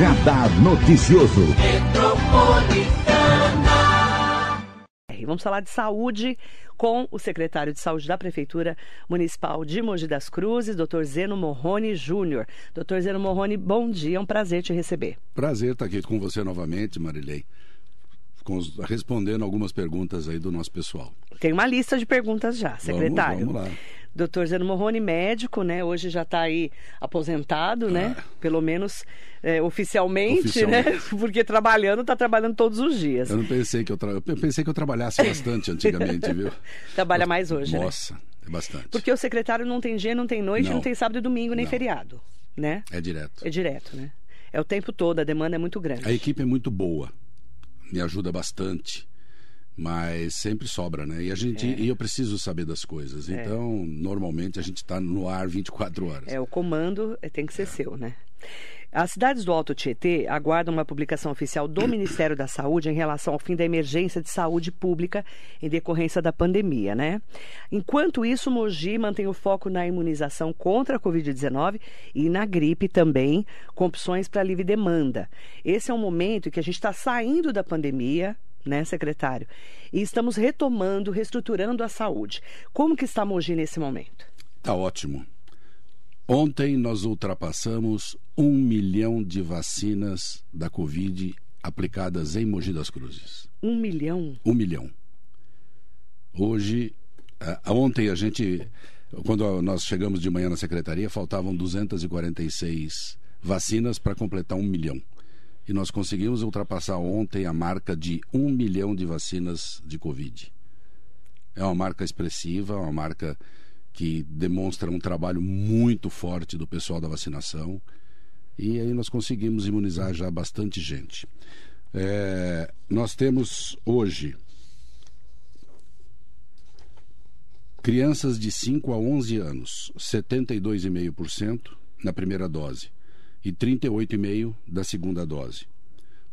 Radar Noticioso. Vamos falar de saúde com o secretário de Saúde da Prefeitura Municipal de Mogi das Cruzes, Dr. Zeno Morrone Júnior. Dr. Zeno Morrone, bom dia, é um prazer te receber. Prazer estar aqui com você novamente, Marilei respondendo algumas perguntas aí do nosso pessoal. Tem uma lista de perguntas já, secretário. Vamos, vamos lá. Doutor Zeno Morrone, médico, né? Hoje já está aí aposentado, né? Ah. Pelo menos é, oficialmente, oficialmente, né? Porque trabalhando, está trabalhando todos os dias. Eu não pensei que eu, tra... eu pensei que eu trabalhasse bastante antigamente, viu? Trabalha mais hoje, né? Nossa, né? é bastante. Porque o secretário não tem dia, não tem noite, não, não tem sábado e domingo, nem não. feriado, né? É direto. É direto, né? É o tempo todo, a demanda é muito grande. A equipe é muito boa, me ajuda bastante mas sempre sobra, né? E a gente é. e eu preciso saber das coisas. É. Então, normalmente a gente está no ar 24 horas. É, o comando tem que ser seu, né? As cidades do Alto Tietê aguardam uma publicação oficial do Ministério da Saúde em relação ao fim da emergência de saúde pública em decorrência da pandemia, né? Enquanto isso, Mogi mantém o foco na imunização contra a Covid-19 e na gripe também, com opções para livre demanda. Esse é um momento em que a gente está saindo da pandemia, né, secretário? E estamos retomando, reestruturando a saúde. Como que está Mogi nesse momento? Está ótimo. Ontem nós ultrapassamos um milhão de vacinas da Covid aplicadas em Mogi das Cruzes. Um milhão? Um milhão. Hoje, uh, ontem a gente, quando nós chegamos de manhã na secretaria, faltavam 246 vacinas para completar um milhão e nós conseguimos ultrapassar ontem a marca de um milhão de vacinas de Covid. É uma marca expressiva, uma marca que demonstra um trabalho muito forte do pessoal da vacinação. E aí nós conseguimos imunizar já bastante gente. É, nós temos hoje crianças de 5 a 11 anos, 72,5% na primeira dose e 38,5% da segunda dose.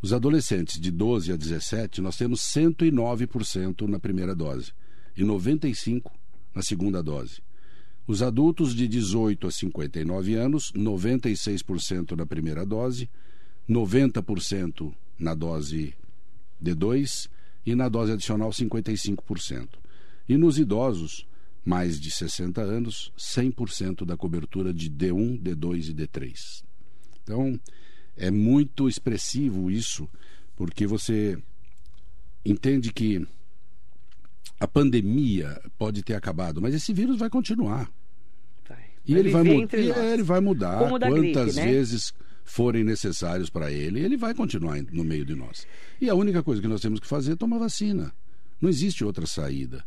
Os adolescentes de 12 a 17, nós temos 109% na primeira dose e 95% na segunda dose. Os adultos de 18 a 59 anos, 96% na primeira dose, 90% na dose D2 e na dose adicional 55%. E nos idosos, mais de 60 anos, 100% da cobertura de D1, D2 e D3. Então, é muito expressivo isso, porque você entende que a pandemia pode ter acabado, mas esse vírus vai continuar. E ele vai, e ele vai mudar quantas gripe, né? vezes forem necessários para ele, ele vai continuar no meio de nós. E a única coisa que nós temos que fazer é tomar vacina. Não existe outra saída.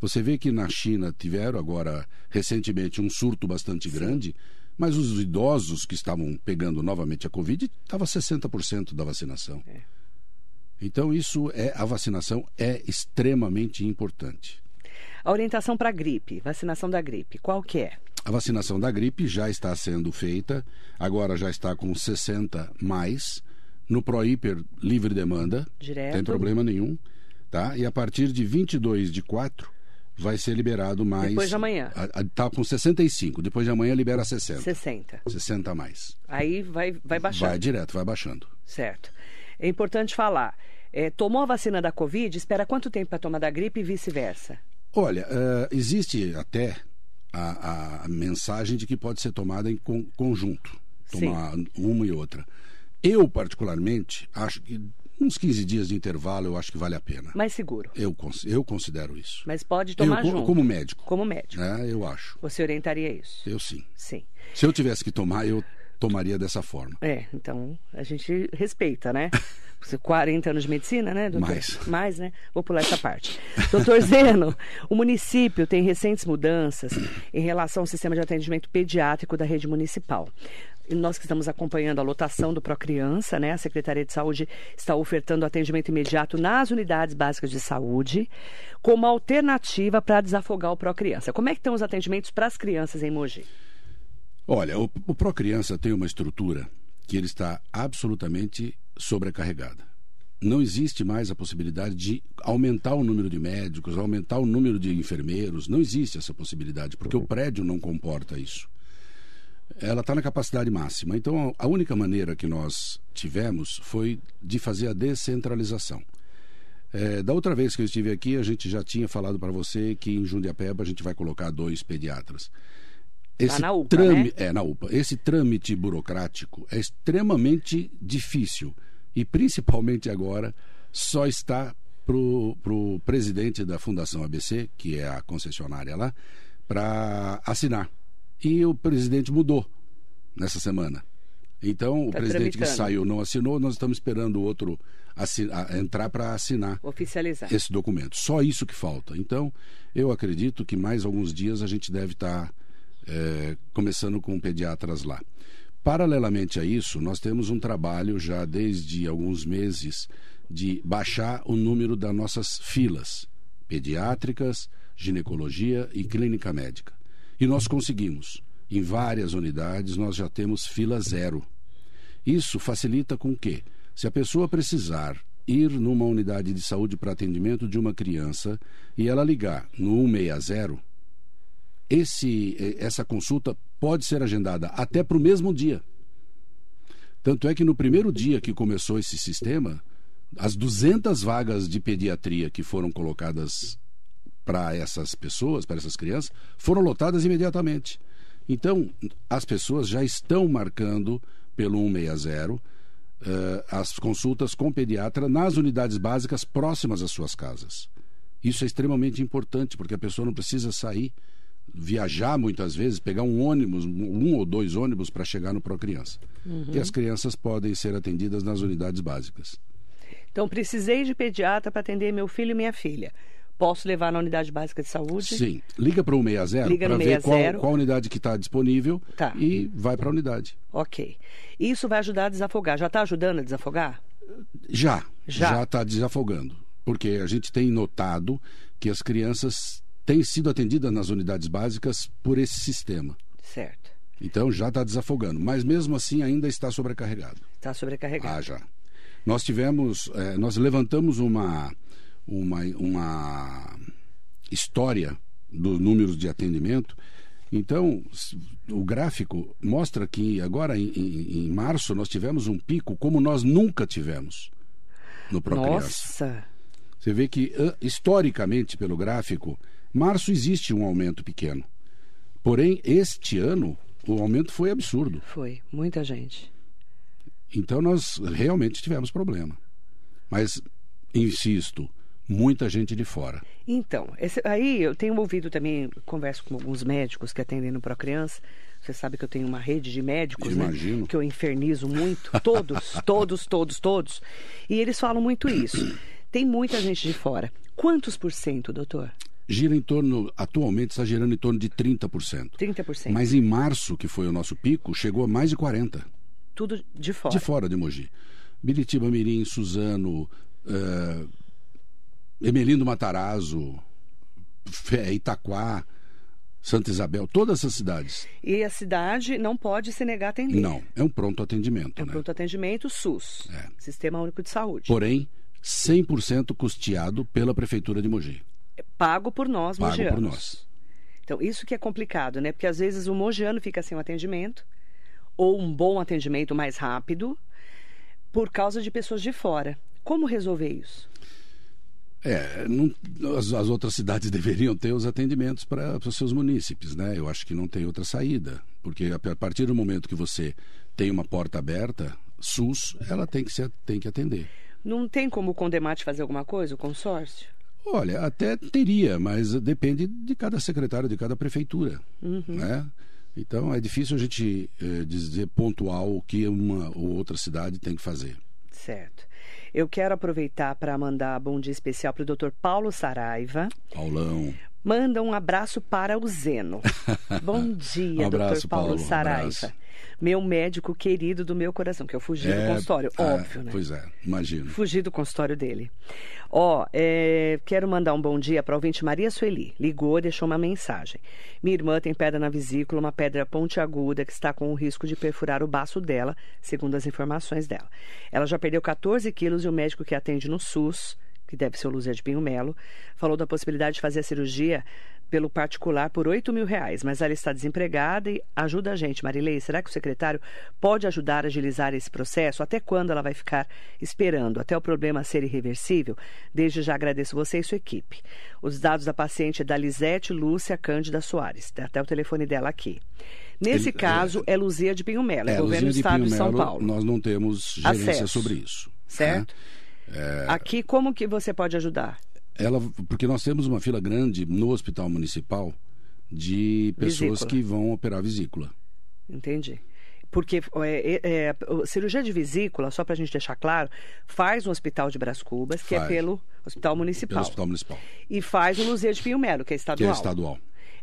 Você vê que na China tiveram agora recentemente um surto bastante Sim. grande mas os idosos que estavam pegando novamente a Covid, estava 60% da vacinação. É. Então, isso é a vacinação é extremamente importante. A orientação para a gripe, vacinação da gripe, qual que é? A vacinação da gripe já está sendo feita, agora já está com 60 mais, no Proíper livre demanda, Direto. tem problema nenhum, tá? E a partir de 22 de 4, vai ser liberado mais. Depois de amanhã. Está com 65. Depois de amanhã libera 60. 60. 60 a mais. Aí vai, vai baixando. Vai direto, vai baixando. Certo. É importante falar. É, tomou a vacina da Covid, espera quanto tempo para tomar da gripe e vice-versa? Olha, uh, existe até a, a, mensagem de que pode ser tomada em con, conjunto. Tomar Sim. uma e outra. Eu, particularmente, acho que uns 15 dias de intervalo eu acho que vale a pena. Mais seguro. Eu, eu considero isso. Mas pode tomar eu, junto. Como médico. Como médico. É, eu acho. Você orientaria isso? Eu sim. Sim. Se eu tivesse que tomar, eu tomaria dessa forma. É, então a gente respeita, né? 40 anos de medicina, né, doutor? Mais. Mais, né? Vou pular essa parte. doutor Zeno, o município tem recentes mudanças em relação ao sistema de atendimento pediátrico da rede municipal nós que estamos acompanhando a lotação do Procriança, né? A Secretaria de Saúde está ofertando atendimento imediato nas unidades básicas de saúde, como alternativa para desafogar o Procriança. Como é que estão os atendimentos para as crianças em Mogi? Olha, o, o Procriança tem uma estrutura que ele está absolutamente sobrecarregada. Não existe mais a possibilidade de aumentar o número de médicos, aumentar o número de enfermeiros. Não existe essa possibilidade, porque o prédio não comporta isso. ela está na capacidade máxima. Então, a única maneira que nós tivemos foi de fazer a descentralização. É, da outra vez que eu estive aqui, a gente já tinha falado para você que em Jundiapeba a gente vai colocar dois pediatras. Esse na UPA, trâmite, né? É, na UPA. Esse trâmite burocrático é extremamente difícil e, principalmente agora, só está para o presidente da Fundação ABC, que é a concessionária lá, para assinar. E o presidente mudou nessa semana. Então, tá o presidente que saiu não assinou, nós estamos esperando o outro assinar, entrar para assinar Oficializar. esse documento. Só isso que falta. Então, eu acredito que mais alguns dias a gente deve estar tá, é, começando com pediatras lá. Paralelamente a isso, nós temos um trabalho já desde alguns meses de baixar o número das nossas filas pediátricas, ginecologia e clínica médica. E nós conseguimos. Em várias unidades nós já temos fila zero. Isso facilita com que, se a pessoa precisar ir numa unidade de saúde para atendimento de uma criança e ela ligar no 160, esse, eh, essa consulta pode ser agendada até para o mesmo dia. Tanto é que no primeiro dia que começou esse sistema, as 200 vagas de pediatria que foram colocadas para essas pessoas, para essas crianças, foram lotadas imediatamente. Então, as pessoas já estão marcando pelo 160 uh, eh, as consultas com pediatra nas unidades básicas próximas às suas casas. Isso é extremamente importante, porque a pessoa não precisa sair, viajar muitas vezes, pegar um ônibus, um ou dois ônibus para chegar no Procriança. Uhum. E as crianças podem ser atendidas nas unidades básicas. Então, precisei de pediatra para atender meu filho e minha filha. Posso levar na unidade básica de saúde? Sim. Liga para o 160 para ver qual, qual, unidade que está disponível tá. e vai para a unidade. Ok. Isso vai ajudar a desafogar. Já está ajudando a desafogar? Já. Já está desafogando. Porque a gente tem notado que as crianças têm sido atendidas nas unidades básicas por esse sistema. Certo. Então já está desafogando. Mas mesmo assim ainda está sobrecarregado. Está sobrecarregado. Ah, já. Nós tivemos, eh, nós levantamos uma uma, uma história dos números de atendimento. Então, o gráfico mostra que agora em, em, em março nós tivemos um pico como nós nunca tivemos no Procriança. Nossa! Você vê que, historicamente, pelo gráfico, março existe um aumento pequeno. Porém, este ano, o aumento foi absurdo. Foi, muita gente. Então, nós realmente tivemos problema. Mas, insisto, muita gente de fora. Então, esse, aí eu tenho ouvido também, converso com alguns médicos que atendem no Procriança. Você sabe que eu tenho uma rede de médicos, né? Que eu infernizo muito, todos, todos, todos, todos. E eles falam muito isso. Tem muita gente de fora. Quantos por cento, doutor? Gira em torno, atualmente está girando em torno de 30%. 30%. Mas em março, que foi o nosso pico, chegou a mais de 40%. Tudo de fora? De fora de Mogi. Biritiba, Mirim, Suzano, uh, Emelindo Matarazzo, Itaquá, Santa Isabel, todas essas cidades. E a cidade não pode se negar a atender? Não, é um pronto atendimento. É um né? pronto atendimento SUS, é. Sistema Único de Saúde. Porém, 100% custeado pela Prefeitura de Mogi. Pago por nós, Pago mogianos. por nós. Então, isso que é complicado, né? Porque às vezes o mogiano fica sem um atendimento, ou um bom atendimento mais rápido, por causa de pessoas de fora. Como resolver isso? É, não, as, as, outras cidades deveriam ter os atendimentos para os seus munícipes, né? Eu acho que não tem outra saída, porque a, a, partir do momento que você tem uma porta aberta, SUS, ela tem que, ser, tem que atender. Não tem como o Condemate fazer alguma coisa, o consórcio? Olha, até teria, mas depende de cada secretário, de cada prefeitura, uhum. né? Então é difícil a gente eh, dizer pontual o que uma ou outra cidade tem que fazer. Certo. Eu quero aproveitar para mandar bom dia especial para o Dr. Paulo Saraiva. Paulão. Manda um abraço para o Zeno. Bom dia, um abraço, Dr. Paulo, Paulo Saraiva. Um meu médico querido do meu coração, que eu fugi é, do consultório, é, óbvio, né? Pois é, imagino. Fugi do consultório dele. Ó, é, quero mandar um bom dia para o ouvinte Maria Sueli. Ligou, deixou uma mensagem. Minha irmã tem pedra na vesícula, uma pedra pontiaguda que está com o risco de perfurar o baço dela, segundo as informações dela. Ela já perdeu 14 quilos e o médico que atende no SUS que deve ser o Luzia de Pinho Melo, falou da possibilidade de fazer a cirurgia pelo particular por 8 mil reais, mas ela está desempregada e ajuda a gente. Marilei, será que o secretário pode ajudar a agilizar esse processo? Até quando ela vai ficar esperando? Até o problema ser irreversível? Desde já agradeço você e sua equipe. Os dados da paciente é da Lisete Lúcia Cândida Soares. Tem até o telefone dela aqui. Nesse Ele- caso, é, Luzia de Pinho Melo, é, É, governo do Estado de São Paulo. Nós não temos gerência Acesso. sobre isso. Certo? né? Aqui, como que você pode ajudar? Ela, porque nós temos uma fila grande no hospital municipal de pessoas Vesícula. que vão operar vesícula. Entendi. Porque é, é, é, o- cirurgia de vesícula, só para a gente deixar claro, faz no Hospital de Bras Cubas, que é Faz. pelo Hospital Municipal. Pelo hospital municipal, E faz no Luzia de Pinho Melo, que é que estadual. é estadual.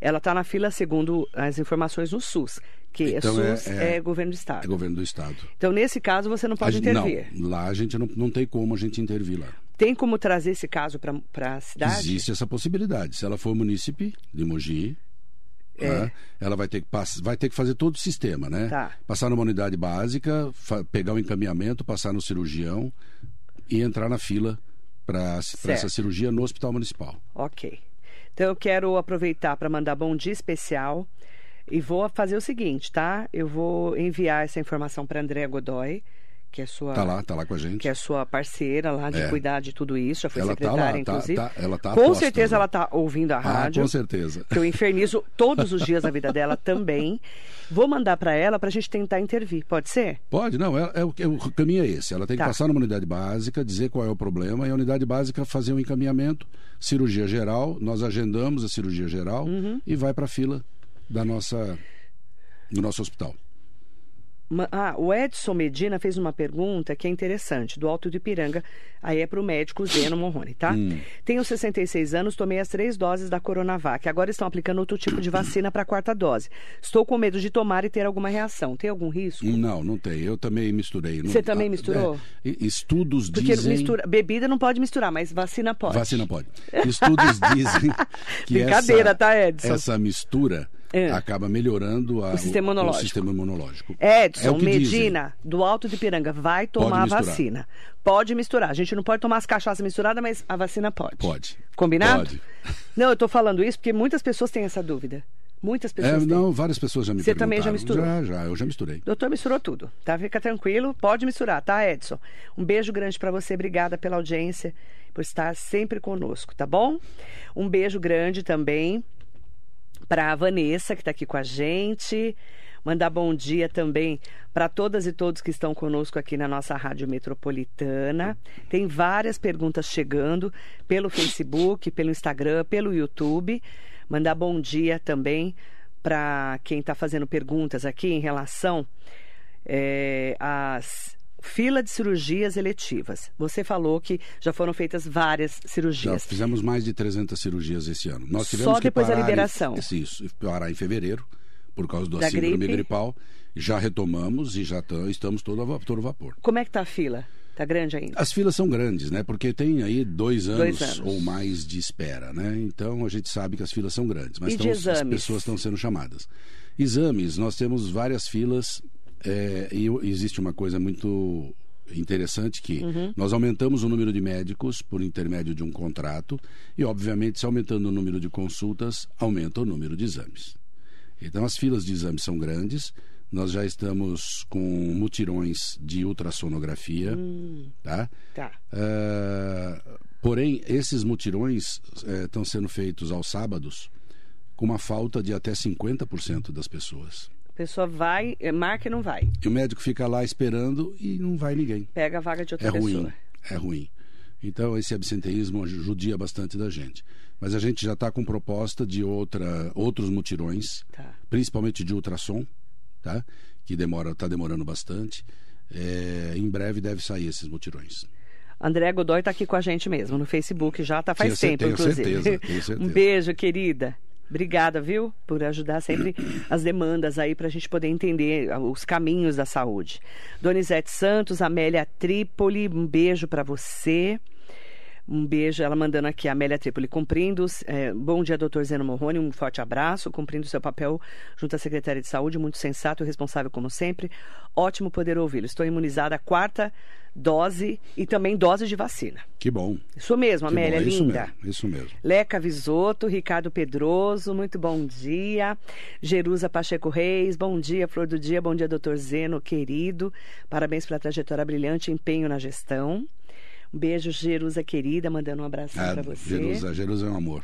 Ela está na fila segundo as informações no SUS, que Então, é é- SUS é- é, governo do Estado. É governo do estado. Então, nesse caso, você não A pode gente- intervir. Não, lá a gente não, não tem como a gente intervir lá. Tem como trazer esse caso para a cidade? Existe essa possibilidade. Se ela for munícipe de Mogi, É. né, ela vai ter, que pass- vai ter que fazer todo o sistema, né? Tá. Passar numa unidade básica, fa- pegar o encaminhamento, passar no cirurgião e entrar na fila para essa cirurgia no hospital municipal. Ok. Então eu quero aproveitar para mandar bom dia especial e vou fazer o seguinte, tá? Eu vou enviar essa informação para Andréa Godoy, que é sua Tá lá, tá lá com a gente. que é sua parceira lá de É. cuidar de tudo isso, já foi Ela tá secretária, lá, tá- inclusive. tá- ela tá com aposta, certeza né? ela está ouvindo a Ah, rádio. com certeza. Que eu infernizo todos os dias da vida dela também. Vou mandar para ela para a gente tentar intervir. Pode ser? Pode, não, é, é o, o caminho é esse. Ela tem que Tá. passar numa unidade básica, dizer qual é o problema, e a unidade básica fazer o encaminhamento, cirurgia geral, nós agendamos a cirurgia geral Uhum. e vai para a fila da nossa, do nosso hospital. Ah, o Edson Medina fez uma pergunta que é interessante, do Alto de Ipiranga. Aí é para o médico Zeno Morrone, tá? Hum. Tenho 66 anos, tomei as três doses da Coronavac. Agora estão aplicando outro tipo de vacina para a quarta dose. Estou com medo de tomar e ter alguma reação. Tem algum risco? Não, não tem. Eu também misturei. Não- Você também ah, misturou? é, estudos Porque dizem... mistura, bebida não pode misturar, mas vacina pode. Vacina pode. Estudos dizem que Brincadeira, essa, tá, Edson? essa mistura É. acaba melhorando a- O sistema imunológico. o sistema imunológico. Edson É o que dizem. Medina, do Alto de Piranga, vai tomar a vacina. Pode misturar. A gente não pode tomar as cachaças misturadas, mas a vacina pode. Pode. Combinado? Pode. Não, eu tô falando isso porque muitas pessoas têm essa dúvida. Muitas É, pessoas têm. não, várias pessoas já me Você também já misturou? Já, já, eu já misturei. Doutor misturou tudo, tá? Fica tranquilo, pode misturar, tá, Edson? Um beijo grande para você, obrigada pela audiência, por estar sempre conosco, tá bom? Um beijo grande também para a Vanessa, que está aqui com a gente. Mandar bom dia também para todas e todos que estão conosco aqui na nossa Rádio Metropolitana. Tem várias perguntas chegando pelo Facebook, pelo Instagram, pelo YouTube. Mandar bom dia também para quem está fazendo perguntas aqui em relação é, às fila de cirurgias eletivas. Você falou que já foram feitas várias Já cirurgias. fizemos mais de 300 cirurgias esse ano. Nós tivemos Só depois da parar em- liberação. isso, parar em fevereiro, por causa do Da síndrome gripe. gripal. Já retomamos e já tam- estamos todo a, todo vapor. Como é que tá a fila? Tá grande ainda? As filas são grandes, né? Porque tem aí dois anos, Dois anos. ou mais de espera, né? Então a gente sabe que as filas são grandes, mas E de estão- as pessoas estão sendo chamadas. Exames, nós temos várias filas é, e existe uma coisa muito interessante que Uhum. nós aumentamos o número de médicos por intermédio de um contrato e, obviamente, se aumentando o número de consultas, aumenta o número de exames. Então, as filas de exames são grandes. Nós já estamos com mutirões de ultrassonografia, tá? Tá. Ah, porém, esses mutirões eh, estão sendo feitos aos sábados com uma falta de até 50% das pessoas. A pessoa vai, eh, marca e não vai. E o médico fica lá esperando e não vai ninguém. Pega a vaga de outra É pessoa. ruim, é ruim. Então, esse absenteísmo judia bastante da gente. Mas a gente já está com proposta de outra, outros mutirões, Tá. principalmente de ultrassom, tá? que demora, está demorando bastante. É, em breve deve sair esses mutirões. André Godoy está aqui com a gente mesmo, no Facebook já, tá faz Tenho tempo, tenho inclusive. certeza, tenho certeza. Um beijo, querida. Obrigada, viu, por ajudar sempre as demandas aí para a gente poder entender ah, os caminhos da saúde. Donizete Santos, Amélia Trípoli, um beijo para você. Um beijo, ela mandando aqui, a Amélia Tripoli, cumprindo. É, bom dia, doutor Zeno Morrone, um forte abraço, cumprindo seu papel junto à Secretaria de Saúde, muito sensato e responsável como sempre. Ótimo poder ouvi-lo. Estou imunizada a quarta dose e também dose de vacina. Que bom. Isso mesmo, Que Amélia, bom, é isso linda. mesmo, isso mesmo. Leca Visoto, Ricardo Pedroso, muito bom dia. Jerusa Pacheco Reis, bom dia, Flor do Dia, bom dia, doutor Zeno, querido. Parabéns pela trajetória brilhante e empenho na gestão. Um beijo, Jerusa querida, mandando um abração Ah, para você. Jerusa, Jerusa é um amor.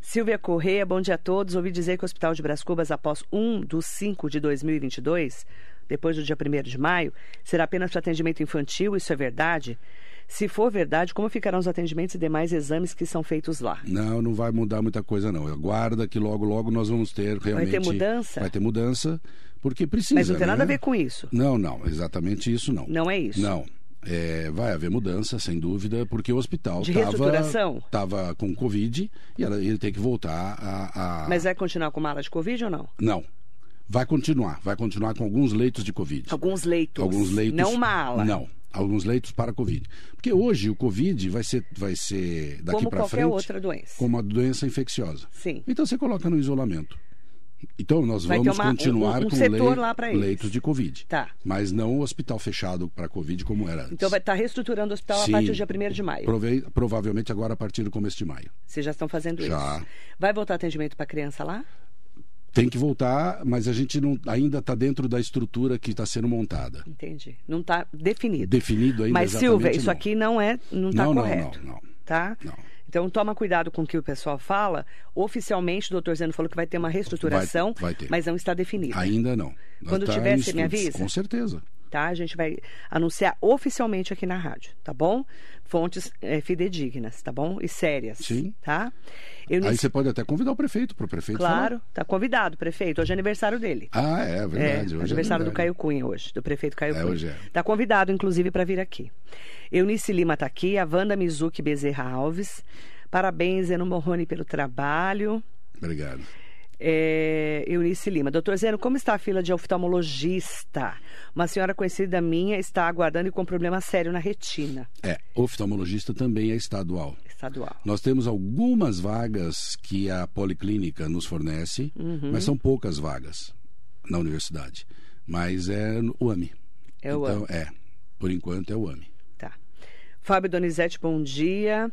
Silvia Correia, bom dia a todos. Ouvi dizer que o Hospital de Brás Cubas, após 1 dos 5 de 2022, depois do dia 1 de maio, será apenas para atendimento infantil. Isso é verdade? Se for verdade, como ficarão os atendimentos e demais exames que são feitos lá? Não, não vai mudar muita coisa não. Aguarda que logo, logo nós vamos ter realmente... ter mudança? Vai ter mudança, porque precisa, Mas não tem nada a né? ver com isso. Não, não, exatamente isso não. Não é isso. Não. É, vai haver mudança, sem dúvida, porque o hospital estava com Covid e ela- ele tem que voltar a, a- Mas vai continuar com mala de Covid ou não? Não. Vai continuar. Vai continuar com alguns leitos de Covid. Alguns leitos. Alguns leitos. Não uma ala. Não. Alguns leitos para Covid. Porque hoje o Covid vai ser, vai ser daqui Como para qualquer frente. outra doença. Como uma doença infecciosa. Sim. Então você coloca no isolamento. Então nós Vai vamos uma- continuar um- um com lei- leitos de Covid. Tá. Mas não o hospital fechado para Covid como era antes. Então vai estar reestruturando o hospital Sim. a partir do dia 1 de maio. Prove- provavelmente agora a partir do começo de maio. Vocês já estão fazendo Já. isso. Vai voltar atendimento para criança lá? Tem que voltar, mas a gente não, ainda está dentro da estrutura que está sendo montada. Entendi. Não está definido. Definido ainda Mas, Silvia, isso não. aqui não é, não está Não, não, correto. não, não. Tá? Não. Então toma cuidado com o que o pessoal fala. Oficialmente, o doutor Zeno falou que vai ter uma reestruturação, Vai- vai ter. mas não está definido. Ainda não. Quando Tá tiver, você me avisa? Com certeza. Tá? A gente vai anunciar oficialmente aqui na rádio, tá bom? Fontes eh, fidedignas, tá bom? E sérias. Sim. Tá? Eu Aí nisso- você pode até convidar o prefeito, para o prefeito Claro, falar. tá convidado, prefeito. Hoje é aniversário dele. Ah, é verdade. É, hoje é aniversário do verdade. Caio Cunha hoje, do prefeito Caio É, Cunha. hoje é. Tá convidado, inclusive, para vir aqui. Eunice Lima está aqui, a Wanda Mizuki Bezerra Alves. Parabéns, Zeno Morrone, pelo trabalho. Obrigado. É, Eunice Lima. Doutor Zeno, como está a fila de oftalmologista? Uma senhora conhecida minha está aguardando e com problema sério na retina É, oftalmologista também é estadual. estadual. Nós temos algumas vagas que a Policlínica nos fornece, Uhum. mas são poucas vagas na universidade. Mas é o AMI. É o então, AMI. é. Por enquanto é o AMI. Tá. Fábio Donizete, bom dia.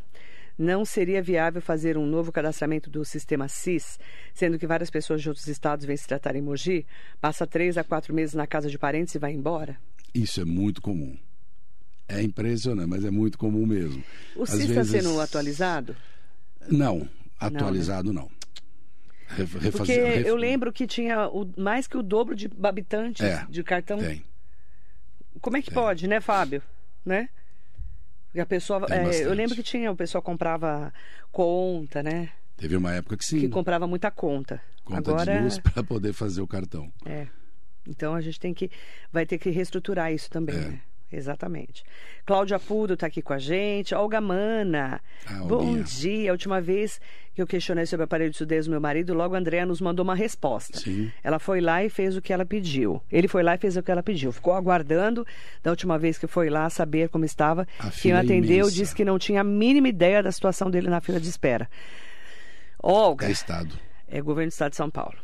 Não seria viável fazer um novo cadastramento do sistema SIS, sendo que várias pessoas de outros estados vêm se tratar em Mogi, passa três a quatro meses na casa de parentes e vai embora? Isso é muito comum. É impressionante, mas é muito comum mesmo. O Às SIS está vezes- sendo atualizado? Não, atualizado não. Re- Porque refazer- ref- eu lembro que tinha o- mais que o dobro de habitantes É, de cartão. Tem. Como é que pode, né, Fábio? Né? Porque a pessoa. É, eu lembro que tinha, o pessoal comprava conta, né? Teve uma época que sim. Que comprava muita conta. Conta Agora. de luz para poder fazer o cartão. É. Então a gente tem que. Vai ter que reestruturar isso também, É. né? Exatamente. Cláudia Pudo está aqui com a gente. Olga Mana. Ah, Bom dia. A última vez que eu questionei sobre o aparelho de surdez do meu marido, logo a Andrea nos mandou uma resposta. Sim. Ela foi lá e fez o que ela pediu. Ele foi lá e fez o que ela pediu. Ficou aguardando da última vez que foi lá saber como estava. A Quem é atendeu imensa. disse que não tinha a mínima ideia da situação dele na fila de espera. Olga, É estado. é governo do estado de São Paulo.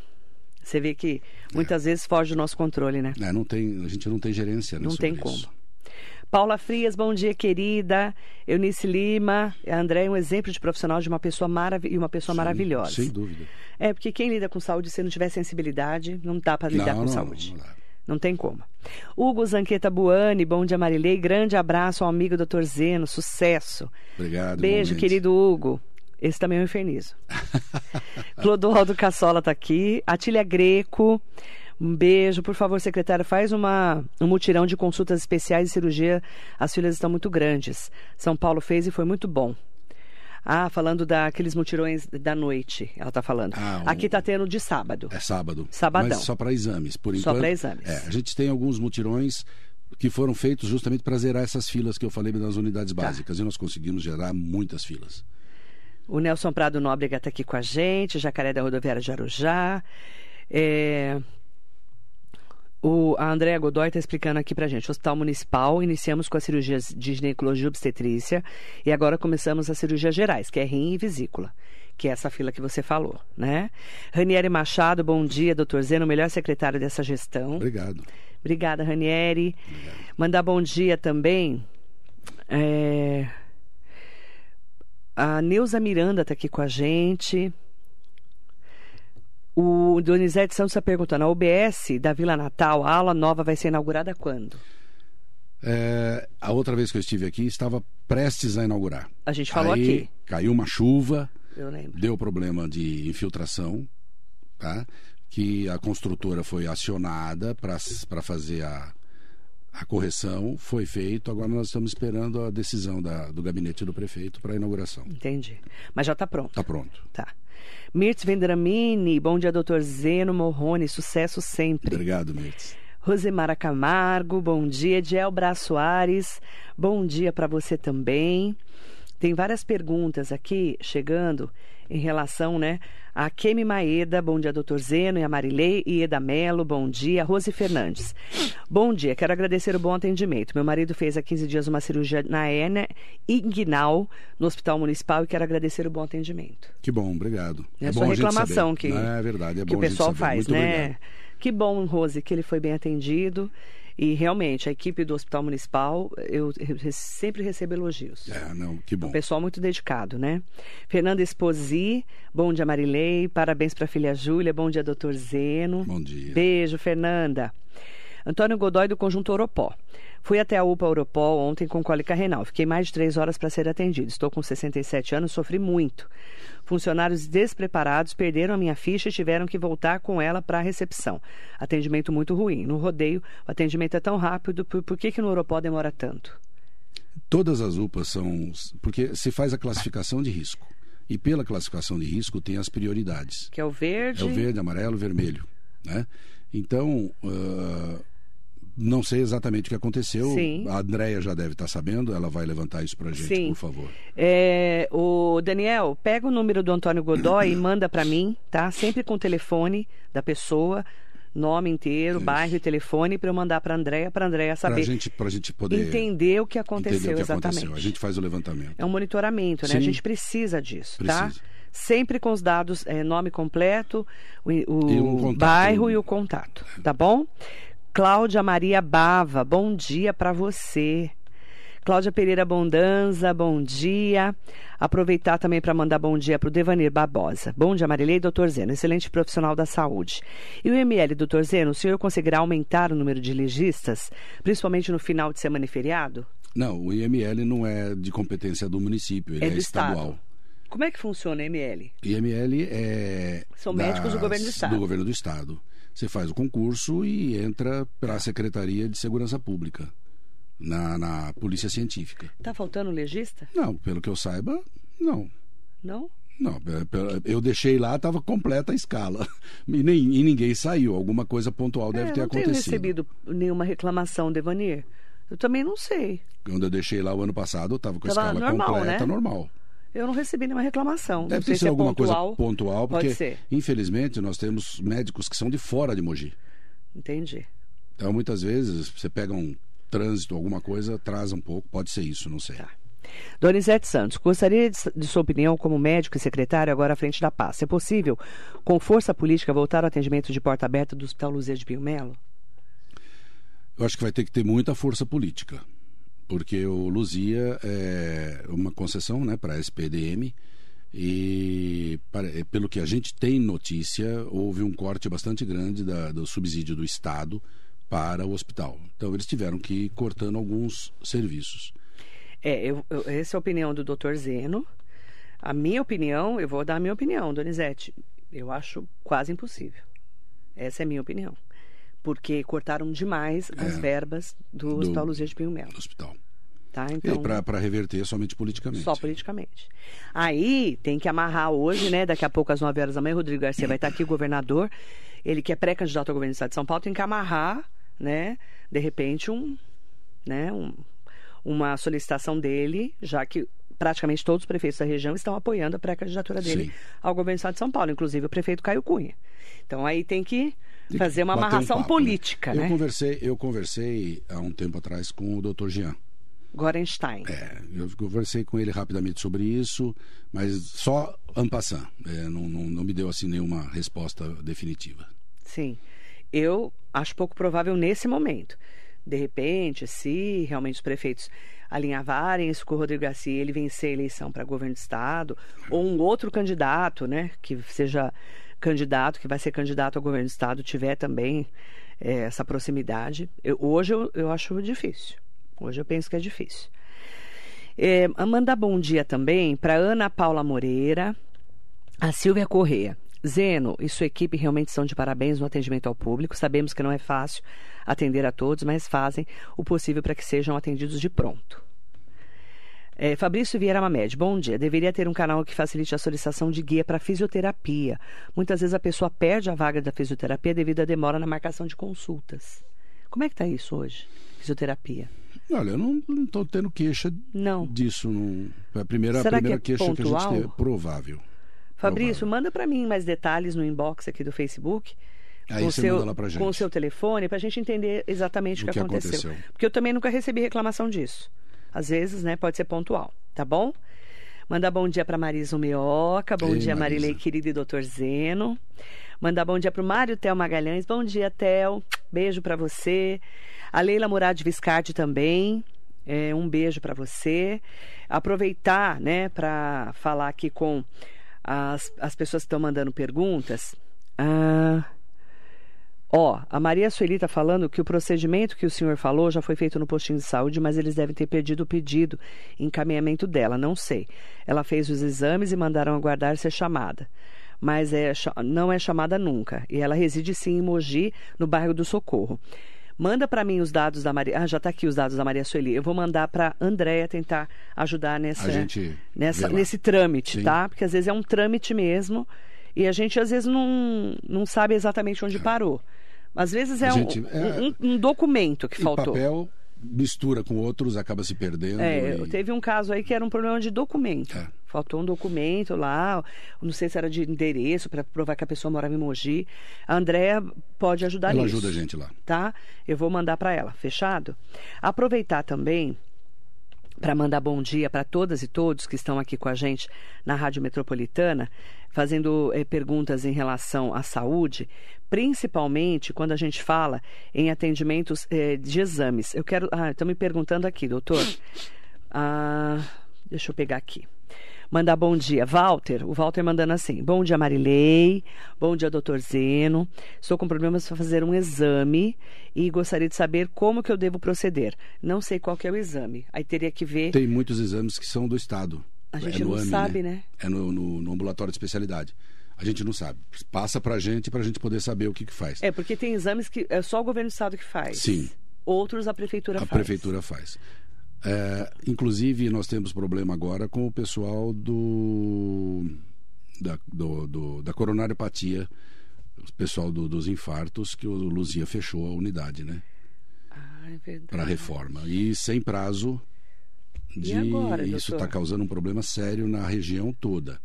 Você vê que muitas vezes foge do nosso controle, né? É, não tem, a gente não tem gerência né, Não tem isso. Paula Frias, bom dia, querida. Eunice Lima, a André é um exemplo de profissional de uma pessoa maravilhosa e uma pessoa Sim, maravilhosa. Sem dúvida. É, porque quem lida com saúde, se não tiver sensibilidade, não dá para lidar não, com não, saúde. não. Não tem como. Hugo Zanqueta Buani, bom dia, Marilei. Grande abraço ao amigo Dr. Zeno, sucesso. Obrigado. Beijo, igualmente. querido Hugo. Esse também é um infernizo. Clodoaldo Cassola está aqui. Atília Greco. Um beijo. Por favor, secretária, faz uma, um mutirão de consultas especiais e cirurgia. As filas estão muito grandes. São Paulo fez e foi muito bom. Ah, falando daqueles mutirões da noite, ela está falando. Ah, um- Aqui está tendo de sábado. É sábado. Sabadão. Mas só para exames, por Só enquanto. pra exames. É, a gente tem alguns mutirões que foram feitos justamente para zerar essas filas que eu falei nas unidades Tá. básicas. E nós conseguimos gerar muitas filas. O Nelson Prado Nóbrega está aqui com a gente, Jacaré da Rodoviária de Arujá. É, O, a Andréa Godoy está explicando aqui para gente. Hospital Municipal, iniciamos com as cirurgias de ginecologia e obstetrícia e agora começamos as cirurgias gerais, que é rim e vesícula, que é essa fila que você falou, né? Ranieri Machado, bom dia, doutor Zeno, melhor secretário dessa gestão. Obrigado. Obrigada, Ranieri. Obrigado. Mandar bom dia também. É... A Neuza Miranda está aqui com a gente. O Donizete Santos está perguntando: a OBS da Vila Natal, a aula nova vai ser inaugurada quando? É, a outra vez que eu estive aqui, estava prestes a inaugurar. A gente falou Aí, aqui. Caiu uma chuva, deu problema de infiltração, tá? que a construtora foi acionada para fazer a, a correção, foi feito. Agora nós estamos esperando a decisão da, do gabinete do prefeito para a inauguração. Entendi. Mas já está pronto. Está pronto. Tá. Mirtz Vendramini, bom dia, doutor Zeno Morrone, sucesso sempre. Obrigado, Mirtz. Rosemara Camargo, bom dia. Diel Bra Soares, bom dia para você também. Tem várias perguntas aqui chegando em relação, né, a Kemi Maeda, bom dia, doutor Zeno, e a Marilei, e Eda Melo, bom dia, Rose Fernandes. Bom dia, quero agradecer o bom atendimento. Meu marido fez há 15 dias uma cirurgia na hernia inguinal no Hospital Municipal e quero agradecer o bom atendimento. Que bom, obrigado. É, é sua reclamação que, é verdade, é que o pessoal faz, Muito né? Obrigado. Que bom, Rose, que ele foi bem atendido. E realmente, a equipe do Hospital Municipal, eu, eu sempre recebo elogios. É, não, que bom. Um pessoal muito dedicado, né? Fernanda Esposi, bom dia, Marilei. Parabéns para a filha Júlia. Bom dia, doutor Zeno. Bom dia. Beijo, Fernanda. Antônio Godoy, do Conjunto Oropó. Fui até a UPA Oropó ontem com cólica renal. Fiquei mais de três horas para ser atendido. Estou com 67 anos, sofri muito. Funcionários despreparados perderam a minha ficha e tiveram que voltar com ela para a recepção. Atendimento muito ruim. No rodeio, o atendimento é tão rápido. Por, por que, que no Oropó demora tanto? Todas as UPAs são. Porque se faz a classificação de risco. E pela classificação de risco tem as prioridades. Que é o verde. É o verde, amarelo, vermelho. Né? Então, uh, não sei exatamente o que aconteceu. Sim. A Andrea já deve estar sabendo, ela vai levantar isso para a gente, Sim. por favor. É, o Daniel, pega o número do Antônio Godoy e manda para mim, tá? Sempre com o telefone da pessoa, nome inteiro, Isso. bairro e telefone, para eu mandar para a Andrea, para a Andrea Para saber. gente, a gente poder Entender o que aconteceu entender o que exatamente. aconteceu. A gente faz o levantamento. É um monitoramento, né? A Sim. gente precisa disso, tá? Precisa. Sempre com os dados, é, nome completo, o, o um bairro e o contato, tá bom? Cláudia Maria Bava, bom dia para você. Cláudia Pereira Bondanza, bom dia. Aproveitar também para mandar bom dia para o Devanir Barbosa. Bom dia, Marilei doutor Zeno, excelente profissional da saúde. E o ML, doutor Zeno, o senhor conseguirá aumentar o número de legistas, principalmente no final de semana e feriado? Não, o IML não é de competência do município, ele É é, estadual. Estado. Como é que funciona o ML? IML é. São médicos do governo do estado. Do governo do estado. Você faz o concurso e entra para a Secretaria de Segurança Pública, na, na Polícia Científica. Tá faltando legista? Não, pelo que eu saiba, não. Não? Não, é, eu deixei lá, estava completa a escala. E, nem, e ninguém saiu. Alguma coisa pontual deve é, ter não acontecido. recebido nenhuma reclamação, Devanir. Eu também não sei. Quando eu deixei lá o ano passado, eu estava com a Tava escala normal, completa, né? normal. Eu não recebi nenhuma reclamação. Deve ter sido é alguma pontual. coisa pontual, Pode porque ser. infelizmente nós temos médicos que são de fora de Mogi. Entendi. Então muitas vezes você pega um trânsito, alguma coisa, atrasa um pouco, pode ser isso, não sei. Tá. Donizete Santos, gostaria de, de sua opinião como médico e secretário agora à frente da paz. É possível, com força política, voltar ao atendimento de porta aberta do Hospital Luzia de Pio Melo? Eu acho que vai ter que ter muita força política, porque o Luzia é uma concessão né, para a SPDM e, para- é, pelo que a gente tem notícia, houve um corte bastante grande da- do subsídio do Estado para o hospital. Então, eles tiveram que ir cortando alguns serviços. É, eu, eu- essa é a opinião do Dr. Zeno. A minha opinião, eu vou dar a minha opinião, Donizete. Eu acho quase impossível. Essa é a minha opinião. Porque cortaram demais as É. verbas do, Do- Hospital Luzia de Pio Melo. hospital. Tá? E Então, para reverter somente politicamente. Só politicamente. Aí tem que amarrar hoje, né? Daqui a pouco, às 9 horas da manhã, Rodrigo Garcia vai estar aqui, o governador. Ele que é pré-candidato ao governo do estado de São Paulo, tem que amarrar, né? De repente, um, né? Um, uma solicitação dele, já que praticamente todos os prefeitos da região estão apoiando a pré-candidatura dele Sim. ao governo do estado de São Paulo, inclusive o prefeito Caio Cunha. Então aí tem que Tem fazer uma bater um amarração papo, política, Eu né? conversei, eu conversei há um tempo atrás com o Dr. Jean. Gorenstein. É, eu conversei com ele rapidamente sobre isso, mas só en passant. É, não, não, não me deu assim nenhuma resposta definitiva. Sim. Eu acho pouco provável nesse momento. De repente, se realmente os prefeitos alinhavarem isso com o Rodrigo Garcia ele vencer a eleição para governo do estado, ou um outro candidato, né, que seja candidato, que vai ser candidato ao governo do estado, tiver também eh, essa proximidade, eu- hoje eu, eu acho difícil. Hoje eu penso que é difícil. É, bom dia também para Ana Paula Moreira, a Silvia Correia. Zeno e sua equipe realmente são de parabéns no atendimento ao público. Sabemos que não é fácil atender a todos, mas fazem o possível para que sejam atendidos de pronto. É, Fabrício Vieira Mamed, bom dia. Deveria ter um canal que facilite a solicitação de guia para fisioterapia. Muitas vezes a pessoa perde a vaga da fisioterapia devido à demora na marcação de consultas. Como é que está isso hoje? Fisioterapia? Olha, eu não estou tendo queixa Não. disso. Não. A primeira, a primeira que é queixa que a gente pontual? tem é provável. Fabrício, Provável. manda para mim mais detalhes no inbox aqui do Facebook. Aí com seu. Com o seu telefone, para a gente entender exatamente o O que, que aconteceu. aconteceu. Porque eu também nunca recebi reclamação disso. Às vezes, né, pode ser pontual, tá bom? Mandar bom dia para Marisa Meoca, bom Ei, dia Marisa. Marilei querida e doutor Zeno. Mandar bom dia para o Mário Tel Magalhães, bom dia Tel, beijo para você. A Leila Murad Viscardi também, é, um beijo para você. Aproveitar, né, para falar aqui com as, as pessoas estão mandando perguntas. Ah, Ó, a Maria Sueli está falando que o procedimento que o senhor falou já foi feito no postinho de saúde, mas eles devem ter perdido o pedido, encaminhamento dela, não sei. Ela fez os exames e mandaram aguardar ser chamada. Mas é, não é chamada nunca. E ela reside sim em Mogi, no bairro do Socorro. Manda para mim os dados da Maria. Ah, já está aqui os dados da Maria Sueli. Eu vou mandar para Andréia tentar ajudar nessa, gente nessa, nesse trâmite, Sim. tá? Porque às vezes é um trâmite mesmo e a gente às vezes não, não sabe exatamente onde parou. Às vezes é, A um, gente- é- um- um documento que E faltou. papel mistura com outros, acaba se perdendo. É, e- teve um caso aí que era um problema de documento. É. Faltou um documento lá, não sei se era de endereço para provar que a pessoa morava em Mogi. A Andréa pode ajudar Ela nisso. ajuda a gente lá. Tá? Eu vou mandar para ela, fechado? Aproveitar também para mandar bom dia para todas e todos que estão aqui com a gente na Rádio Metropolitana, fazendo eh, perguntas em relação à saúde, principalmente quando a gente fala em atendimentos eh, de exames. Eu quero. Ah, estão me perguntando aqui, doutor. Ah, deixa eu pegar aqui. Mandar bom dia. Walter, o Walter mandando assim. Bom dia, Marilei. Bom dia, doutor Zeno. Estou com problemas para fazer um exame e gostaria de saber como que eu devo proceder. Não sei qual que é o exame. Aí teria que ver. Tem muitos exames que são do Estado. A gente É não AME, sabe, né? É no, no- no ambulatório de especialidade. A gente não sabe. Passa pra gente pra gente poder saber o que, que faz. É, porque tem exames que é só o governo do estado que faz. Sim. Outros a prefeitura A faz. prefeitura faz. É, inclusive, nós temos problema agora com o pessoal do da, do, do- da coronariopatia, o pessoal do- dos infartos, que o Luzia fechou a unidade, né? Ah, é verdade. Para reforma. E sem prazo de. E agora, isso está causando um problema sério na região toda.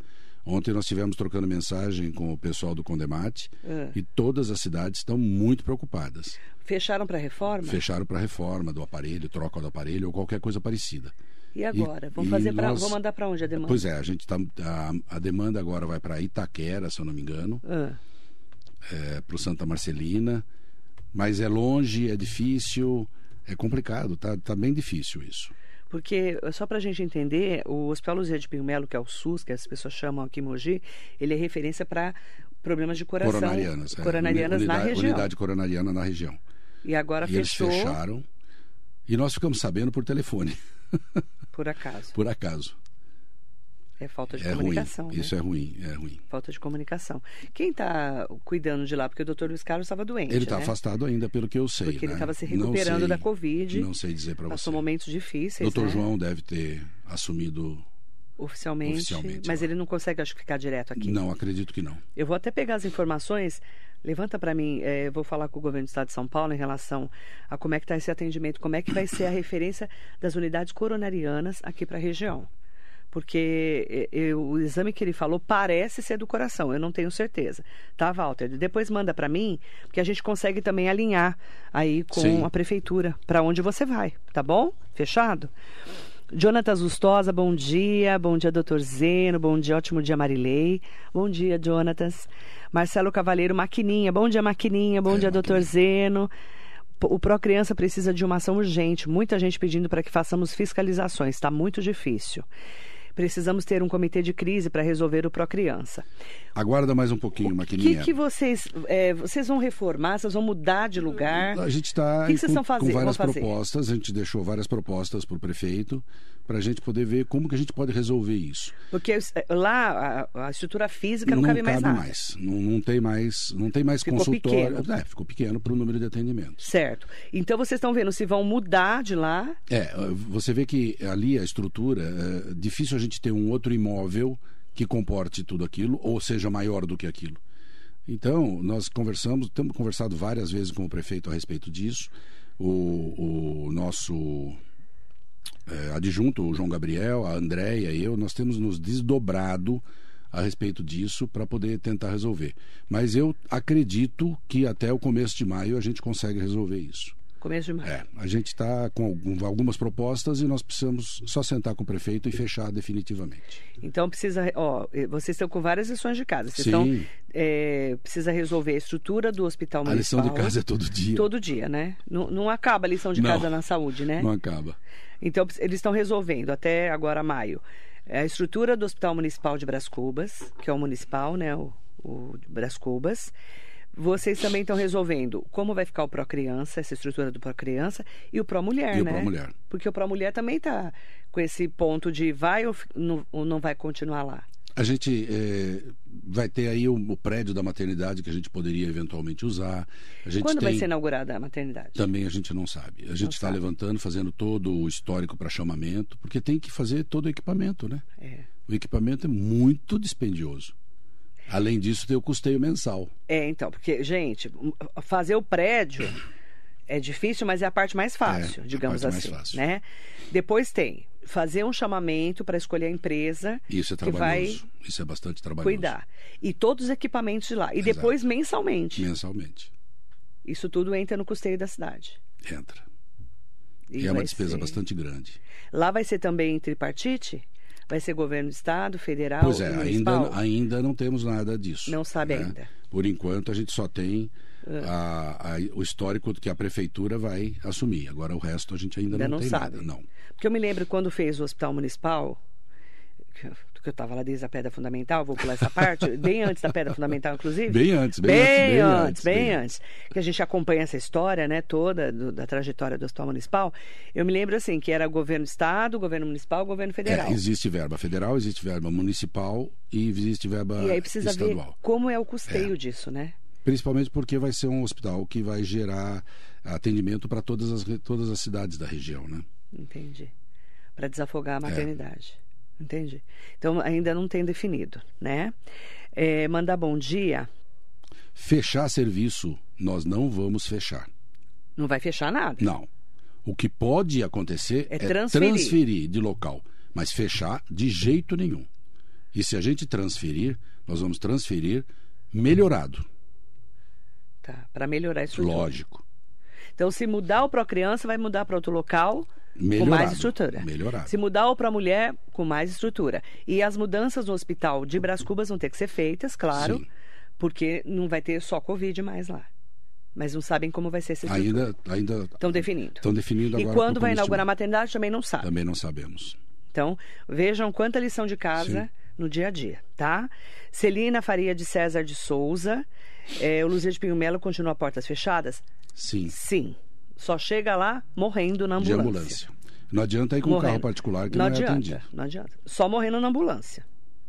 Ontem nós estivemos trocando mensagem com o pessoal do Condemate Ah. e todas as cidades estão muito preocupadas. Fecharam para reforma? Fecharam para reforma do aparelho, troca do aparelho ou qualquer coisa parecida. E agora? Vamos e fazer para. nós- mandar para onde a demanda? Pois é, a gente tá a, a demanda agora vai para Itaquera, se eu não me engano, Ah, para o Santa Marcelina, mas é longe, é difícil, é complicado, tá, tá bem difícil isso. Porque, só para a gente entender, o Hospital Luzia de Pinho que é o SUS, que as pessoas chamam aqui em Mogi, ele é referência para problemas de coração. coronarianas, é, coronarianas uni- na unidade, região. unidade coronariana na região. E agora e eles fechou, fecharam e nós ficamos sabendo por telefone, por acaso. por acaso. É falta de É ruim, comunicação. né? isso é ruim, é ruim. Falta de comunicação. Quem está cuidando de lá? Porque o doutor Luiz Carlos estava doente. Ele está né? afastado ainda, pelo que eu sei. Porque ele né? estava se recuperando sei- da Covid. Não sei dizer para você. Passou momentos difíceis. Doutor né? João deve ter assumido. Oficialmente. Oficialmente, mas lá. ele não consegue, acho, ficar direto aqui. Não, acredito que não. Eu vou até pegar as informações. Levanta para mim, eu vou falar com o governo do estado de São Paulo em relação a como é que está esse atendimento, como é que vai ser a referência das unidades coronarianas aqui para a região. Porque eh, eu, o exame que ele falou parece ser do coração, eu não tenho certeza. Tá, Walter? Depois manda para mim, porque a gente consegue também alinhar aí com Sim. a prefeitura para onde você vai, tá bom? Fechado? Jonatas Gustosa, bom dia. Bom dia, doutor Zeno. Bom dia, ótimo dia, Marilei. Bom dia, Jonatas. Marcelo Cavaleiro, Maquininha. Bom dia, Maquininha. Bom É, dia, doutor Zeno. O Pro Criança precisa de uma ação urgente. Muita gente pedindo para que façamos fiscalizações. Está muito difícil. Precisamos ter um comitê de crise para resolver o Pro Criança. Aguarda mais um pouquinho, O que, maquininha. que vocês. é, vocês vão reformar? Vocês vão mudar de lugar? A gente está O que que vocês com, estão fazendo- com várias propostas, a gente deixou várias propostas para o prefeito, para a gente poder ver como que a gente pode resolver isso. Porque é, lá a, a estrutura física não, cabe mais nada. mais. Não, não tem mais, não tem mais Ficou consultório. pequeno. É, ficou pequeno para o número de atendimentos. Certo. Então vocês estão vendo se vão mudar de lá. É, você vê que ali a estrutura, é difícil a gente ter um outro imóvel que comporte tudo aquilo, ou seja maior do que aquilo. Então, nós conversamos, temos conversado várias vezes com o prefeito a respeito disso. O, o nosso é, adjunto, o João Gabriel, a Andréia e eu, nós temos nos desdobrado a respeito disso para poder tentar resolver. Mas eu acredito que até o começo de maio a gente consegue resolver isso. Começo de maio. É, a gente está com algum- algumas propostas e nós precisamos só sentar com o prefeito e fechar definitivamente. Então precisa. Ó, vocês estão com várias lições de casa. Vocês Sim. estão. eh, precisa resolver a estrutura do hospital A municipal. lição de casa é todo dia. Todo dia, né? Não, não acaba a lição de Não. casa na saúde, né? Não acaba. Então, eles estão resolvendo até agora maio é a estrutura do Hospital Municipal de Bras Cubas, que é o municipal, né? O, o de Bras Cubas. Vocês também estão resolvendo como vai ficar o Pro Criança, essa estrutura do Pro Criança, e o Pro Mulher, E o né? Pro Mulher. Porque o Pro Mulher também está com esse ponto de vai ou, não, ou não vai continuar lá. A gente eh, vai ter aí o, o prédio da maternidade que a gente poderia eventualmente usar. A gente Quando tem... vai ser inaugurada a maternidade? Também a gente não sabe. A gente está levantando, fazendo todo o histórico para chamamento, porque tem que fazer todo o equipamento, né? É. O equipamento é muito dispendioso. Além disso, tem o custeio mensal. É, então, porque, gente, fazer o prédio é difícil, mas é a parte mais fácil, É, a digamos parte mais assim, fácil. né? Depois tem fazer um chamamento para escolher a empresa Isso é que vai trabalhoso. Isso é bastante trabalhoso. cuidar e todos os equipamentos de lá e depois mensalmente. Mensalmente. Isso tudo entra no custeio da cidade. Entra. E E é uma despesa ser- bastante grande. Lá vai ser também tripartite? Vai ser governo do estado, federal Pois é, municipal? ainda, ainda não temos nada disso. Não sabe né? ainda. Por enquanto, a gente só tem a- a- o histórico que a prefeitura vai assumir. Agora, o resto a gente ainda, Ainda não tem sabe. nada. Não. Porque eu me lembro quando fez o hospital municipal, que eu- estava lá desde a pedra fundamental, vou pular essa parte, bem antes da pedra fundamental, inclusive. Bem antes, bem, Bem, antes, bem antes, bem bem antes. Que a gente acompanha essa história, né, toda do- da trajetória do Hospital Municipal. Eu me lembro assim que era governo do estado, governo municipal, governo federal. É, existe verba federal, existe verba municipal e existe verba e aí precisa estadual. ver como é o custeio disso, né? Principalmente porque vai ser um hospital que vai gerar atendimento para todas as, todas as cidades da região, né? Entendi. Para desafogar a É. Entendi. Então ainda não tem definido, né? É, mandar bom dia, Fechar serviço, nós não vamos fechar. não vai fechar nada. Não. O que pode acontecer É é, transferir. transferir. de local, mas fechar de jeito nenhum. E se a gente transferir, nós vamos transferir melhorado, Tá, para melhorar estrutura. lógico. Então, se mudar o Pro Criança, vai mudar para outro local com Melhorado. mais estrutura. Melhorado. Se mudar para mulher, com mais estrutura. E as mudanças no hospital de Brás Cubas vão ter que ser feitas, claro, Sim. porque não vai ter só Covid mais lá. Mas não sabem como vai ser estrutura. Ainda ainda Estão definindo. estão definindo E agora. quando pro vai inaugurar a maternidade também não sabe. Também não sabemos. Então, vejam quanta lição de casa Sim. no dia a dia, tá? Celina Faria de César de Souza. É, o Luzia de Pinho Melo continua portas fechadas? Sim. Sim. Só chega lá morrendo na De ambulância. ambulância. Não adianta ir com um Morrendo. carro particular que não não, é adianta, atendido. Não adianta. Só morrendo na ambulância.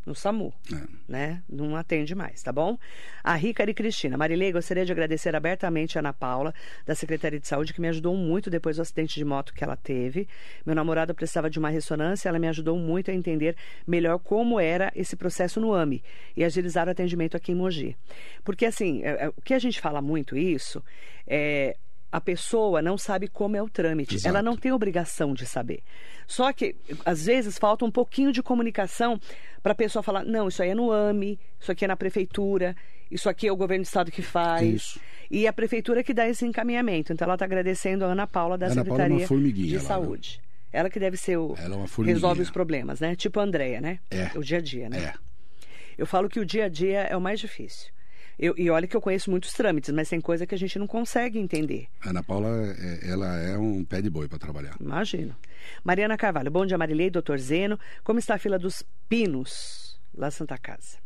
No SAMU. É. Né? Não atende mais, tá bom? A Rica e Cristina. Marilei, gostaria de agradecer abertamente a Ana Paula, da Secretaria de Saúde, que me ajudou muito depois do acidente de moto que ela teve. Meu namorado precisava de uma ressonância, ela me ajudou muito a entender melhor como era esse processo no AMI e agilizar o atendimento aqui em Mogi. Porque, assim, é- é- o que a gente fala muito isso é a pessoa não sabe como é o trâmite. Exato. Ela não tem obrigação de saber. Só que, às vezes, falta um pouquinho de comunicação para a pessoa falar: não, isso aí é no AME, isso aqui é na prefeitura, isso aqui é o governo do estado que faz. Isso. E a prefeitura que dá esse encaminhamento. Então, ela está agradecendo a Ana Paula da Ana Paula é Secretaria de lá, Saúde. Ela que deve ser o. Ela é uma formiguinha. resolve os problemas, né? Tipo a Andrea, né? É. O dia a dia, né? É. Eu falo que o dia a dia é o mais difícil. Eu, e olha que eu conheço muitos trâmites, mas tem coisa que a gente não consegue entender. A Ana Paula, é- ela é um pé de boi para trabalhar. Imagino. Mariana Carvalho, bom dia, Marilei, doutor Zeno. Como está a fila dos pinos lá Santa Casa?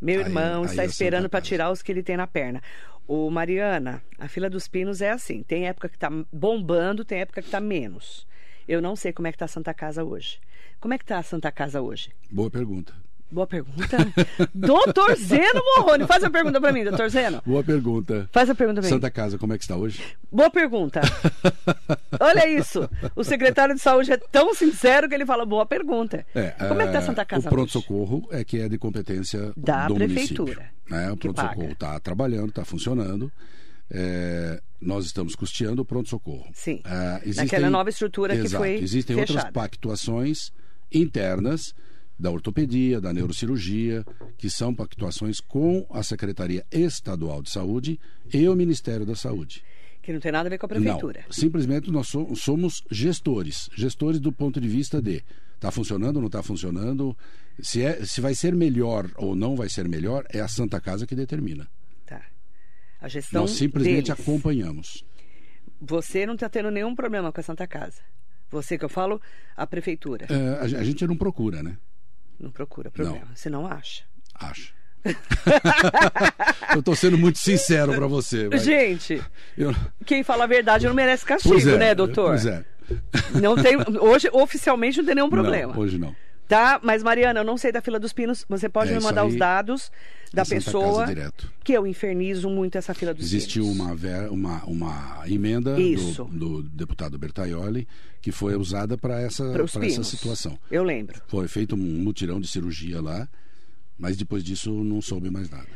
Meu Aí- irmão aí está é esperando para tirar os que ele tem na perna. Ô, Mariana, a fila dos pinos é assim. Tem época que está bombando, tem época que está menos. Eu não sei como é que está a Santa Casa hoje. Como é que está a Santa Casa hoje? Boa pergunta. Boa pergunta. doutor Zeno Morrone, faz a pergunta para mim, doutor Zeno. Boa pergunta. Faz a pergunta para mim. Santa Casa, como é que está hoje? Boa pergunta. Olha isso. O secretário de saúde é tão sincero que ele fala boa pergunta. Como é que está eh, Santa Casa O pronto-socorro é que é de competência Da prefeitura. Né? O que pronto-socorro está trabalhando, está funcionando. Eh, nós estamos custeando o pronto-socorro. Sim. Ah, Naquela nova estrutura que Exato. foi Existem outras pactuações internas da ortopedia, da neurocirurgia, que são pactuações com a Secretaria Estadual de Saúde e o Ministério da Saúde. Que não tem nada a ver com a prefeitura. Não, simplesmente nós so- somos gestores. Gestores do ponto de vista de está funcionando, não está funcionando, se, é, se vai ser melhor ou não vai ser melhor, é a Santa Casa que determina. Tá. A gestão nós simplesmente deles. acompanhamos. Você não está tendo nenhum problema com a Santa Casa. Você que eu falo, a prefeitura. É, a, a gente não procura, né? Não procura problema. Você não acha. Acho. Eu estou sendo muito sincero para você. mas Gente, eu- quem fala a verdade não merece castigo, é, né, doutor? Pois é. Não tem, hoje, oficialmente, não tem nenhum problema. Não, hoje não. Tá? Mas, Mariana, eu não sei da fila dos pinos. Você pode É, me mandar os dados da Santa pessoa. Que eu infernizo muito essa fila dos Existiu pinos. uma, ver- uma, uma emenda do, do deputado Bertaioli que foi usada para essa, essa situação. Eu lembro. Foi feito um mutirão de cirurgia lá, mas depois disso não soube mais nada.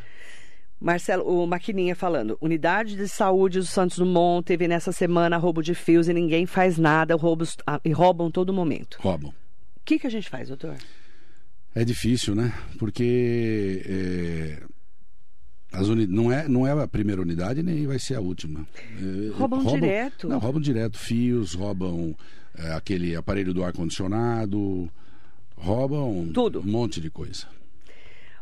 Marcelo, o Maquininha falando. Unidade de saúde do Santos Dumont teve nessa semana roubo de fios e ninguém faz nada, roubos, ah, e roubam todo momento. Roubam. O que, que a gente faz, doutor? É difícil, né? Porque é, as uni- não, é, não é a primeira unidade nem vai ser a última. É, Roubam direto. Não, roubam direto fios, roubam é, aquele aparelho do ar-condicionado, roubam Tudo. um monte de coisa.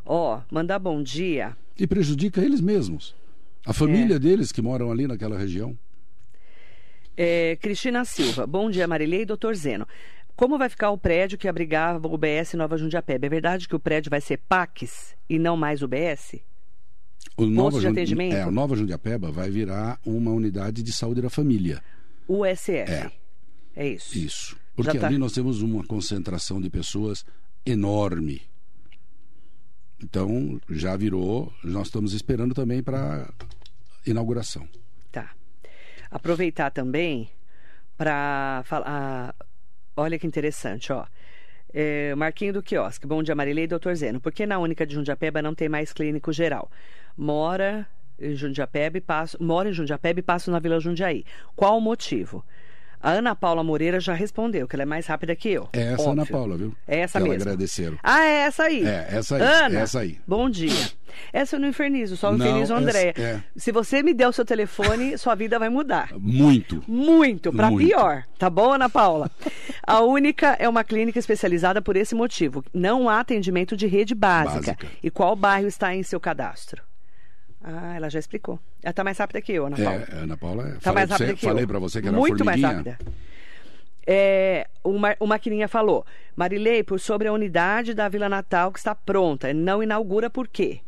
Ó, mandar bom dia. E prejudica eles mesmos. A É. família deles que moram ali naquela região. É, Cristina Silva. Bom dia, Marilei e doutor Zeno. Como vai ficar o prédio que abrigava o UBS Nova Jundiapeba? É verdade que o prédio vai ser PACS e não mais UBS? O Nova de atendimento? É, o Nova Jundiapeba vai virar uma unidade de saúde da família. USF. É. É isso. Isso. Porque tá. ali nós temos uma concentração de pessoas enorme. Então, já virou, nós estamos esperando também para inauguração. Tá. Aproveitar também para falar. Olha que interessante, ó. É, Marquinho do Quiosque. Bom dia, Marilei e doutor Zeno. Por que na única de Jundiapeba não tem mais clínico geral? Mora em Jundiapeba e passo, mora em Jundiapeba e passo na Vila Jundiaí. Qual o motivo? A Ana Paula Moreira já respondeu, que ela é mais rápida que eu. É essa Óbvio. Ana Paula, viu? É essa que mesmo. Ela agradeceram. Ah, é essa aí. É, essa aí, Ana, essa aí. bom dia. Essa eu não infernizo, só Não, infernizo o André. essa- é. Se você me der o seu telefone, sua vida vai mudar. Muito. Muito, pra Muito. pior. Tá bom, Ana Paula? A única é uma clínica especializada por esse motivo. Não há atendimento de rede básica. Básica. E qual bairro está em seu cadastro? Ah, ela já explicou. Ela tá mais rápida que eu, Ana Paula. É, Ana Paula, Tá falei mais rápida você, que eu. falei para você que era Muito mais rápida. É, o, Ma- o Maquininha falou. Marilei, por sobre a unidade da Vila Natal que está pronta. Não inaugura por quê?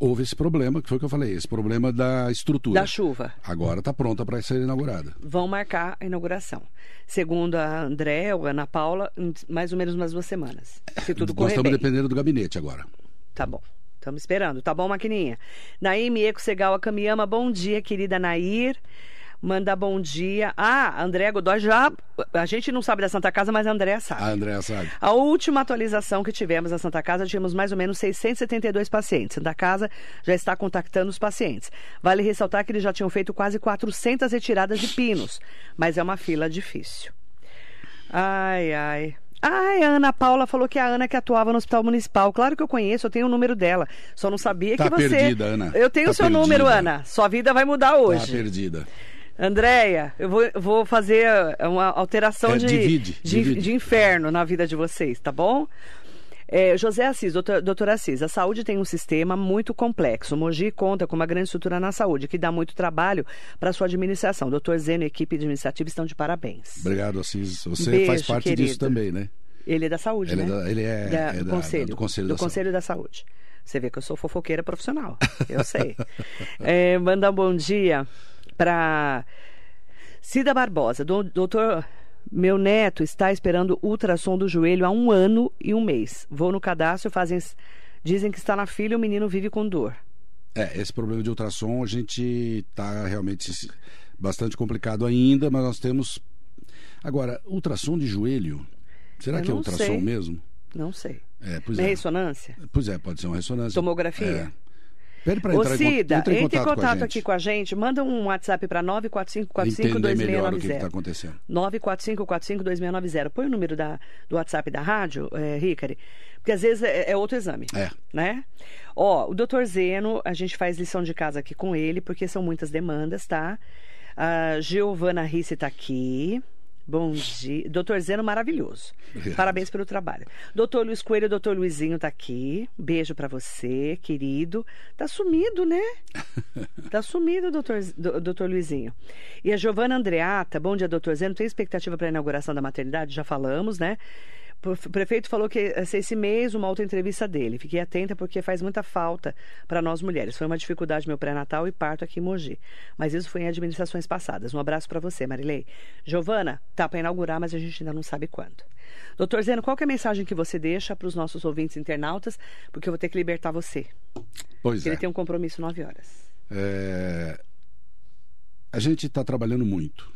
Houve esse problema, que foi o que eu falei, esse problema da estrutura. Da chuva. Agora está pronta para ser inaugurada. Vão marcar a inauguração. Segundo a André ou a Ana Paula, mais ou menos umas duas semanas. Se tudo Nós correr estamos bem. dependendo do gabinete agora. Tá bom. Estamos esperando. Tá bom, Maquininha? Naime Eco Segal Akamiama. Bom dia, querida Nair. Manda bom dia. Ah, André Godoy já. A gente não sabe da Santa Casa, mas a Andréa sabe. A Andréa sabe. A última atualização que tivemos na Santa Casa, tínhamos mais ou menos 672 pacientes. Santa Casa já está contactando os pacientes. Vale ressaltar que eles já tinham feito quase 400 retiradas de pinos, mas é uma fila difícil. Ai, ai. Ai, a Ana Paula falou que é a Ana que atuava no Hospital Municipal. Claro que eu conheço, eu tenho o número dela. Só não sabia tá que você. perdida, Ana. Eu tenho o tá seu perdida. número, Ana. Sua vida vai mudar hoje. Tá perdida. Andréia, eu vou, vou fazer uma alteração É, de, divide, de, divide. de inferno na vida de vocês, tá bom? É, José Assis, doutor, doutor Assis, a saúde tem um sistema muito complexo. Mogi conta com uma grande estrutura na saúde, que dá muito trabalho para sua administração. Doutor Zeno e equipe administrativa estão de parabéns. Obrigado, Assis. Você Beijo, faz parte querido. disso também, né? Ele é da saúde, Ele é né? da- ele é- Da- é do da- conselho, do Conselho da Conselho da Saúde. Você vê que eu sou fofoqueira profissional. Eu sei. é, mandar um bom dia para Cida Barbosa. Do, doutor, meu neto está esperando ultrassom do joelho há um ano e um mês. Vou no cadastro, fazem, dizem que está na filha e o menino vive com dor. É, esse problema de ultrassom a gente está realmente bastante complicado ainda, mas nós temos. Agora, ultrassom de joelho. Será Eu que é ultrassom sei. mesmo? Não sei. É, pois Na é. ressonância? Pois é, pode ser uma ressonância. Tomografia? É. Pede para Ô entrar, Cida, em, entra em entre em contato, contato com aqui com a gente. Manda um WhatsApp para Entender melhor o que 945452690. está acontecendo. 945452690. Põe o número da, do WhatsApp da rádio, é, Ricari, porque às vezes é, é outro exame. É. Né? Ó, o doutor Zeno, a gente faz lição de casa aqui com ele, porque são muitas demandas, tá? A Giovana Risse está aqui. Bom dia. Doutor Zeno, maravilhoso. Obrigado. Parabéns pelo trabalho. Doutor Luiz Coelho, doutor Luizinho tá aqui. Beijo para você, querido. Tá sumido, né? Tá sumido, doutor, do- doutor Luizinho. E a Giovana Andreata, bom dia, doutor Zeno. Tem expectativa para a inauguração da maternidade? Já falamos, né? O prefeito falou que ia ser esse mês uma outra entrevista dele. Fiquei atenta porque faz muita falta para nós mulheres. Foi uma dificuldade meu pré-natal e parto aqui em Mogi. Mas isso foi em administrações passadas. Um abraço para você, Marilei. Giovana, tá para inaugurar, mas a gente ainda não sabe quando. Doutor Zeno, qual que é a mensagem que você deixa para os nossos ouvintes internautas? Porque eu vou ter que libertar você. Pois Porque é. ele tem um compromisso nove horas. É, A gente está trabalhando muito.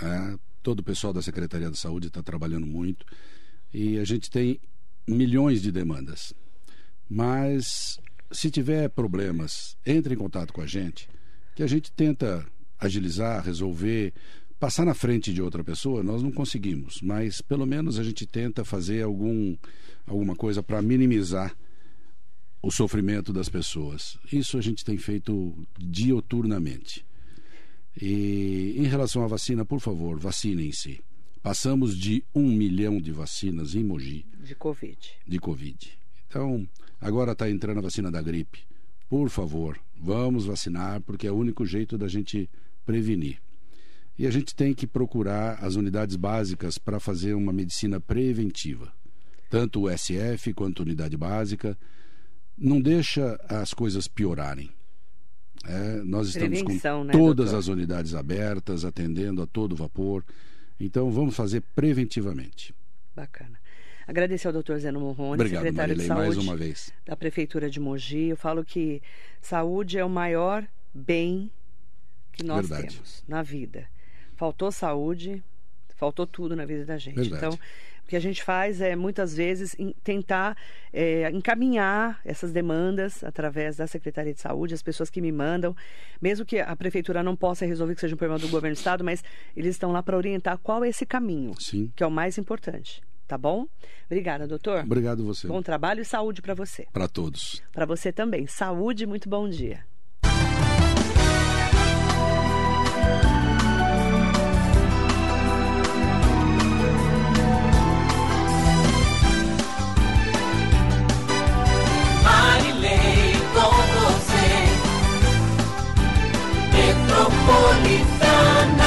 né? Todo o pessoal da Secretaria da Saúde está trabalhando muito. E a gente tem milhões de demandas. Mas se tiver problemas, entre em contato com a gente, que a gente tenta agilizar, resolver, passar na frente de outra pessoa, nós não conseguimos, mas pelo menos a gente tenta fazer algum, alguma coisa para minimizar o sofrimento das pessoas. Isso a gente tem feito dioturnamente. E em relação à vacina, por favor, vacinem-se. Passamos de um milhão de vacinas em Mogi De Covid. de Covid. Então, agora está entrando a vacina da gripe. Por favor, vamos vacinar, porque é o único jeito da gente prevenir. E a gente tem que procurar as unidades básicas para fazer uma medicina preventiva. Tanto o SF quanto a unidade básica. Não deixa as coisas piorarem. É, nós estamos Prevenção, com né, todas doutor? as unidades abertas, atendendo a todo vapor. Então, vamos fazer preventivamente. Bacana. Agradecer ao doutor Zeno Morrone, Obrigado, secretário Marilei, de Saúde mais uma vez. da Prefeitura de Mogi. Eu falo que saúde é o maior bem que nós Verdade. temos na vida. Faltou saúde, faltou tudo na vida da gente. Verdade. Então, o que a gente faz é, muitas vezes, tentar é, encaminhar essas demandas através da Secretaria de Saúde, as pessoas que me mandam, mesmo que a Prefeitura não possa resolver que seja um problema do governo do Estado, mas eles estão lá para orientar qual é esse caminho, Sim. que é o mais importante. Tá bom? Obrigada, doutor. Obrigado você. Bom trabalho e saúde para você. Para todos. Para você também. Saúde e muito bom dia. Μετροπολιτάνα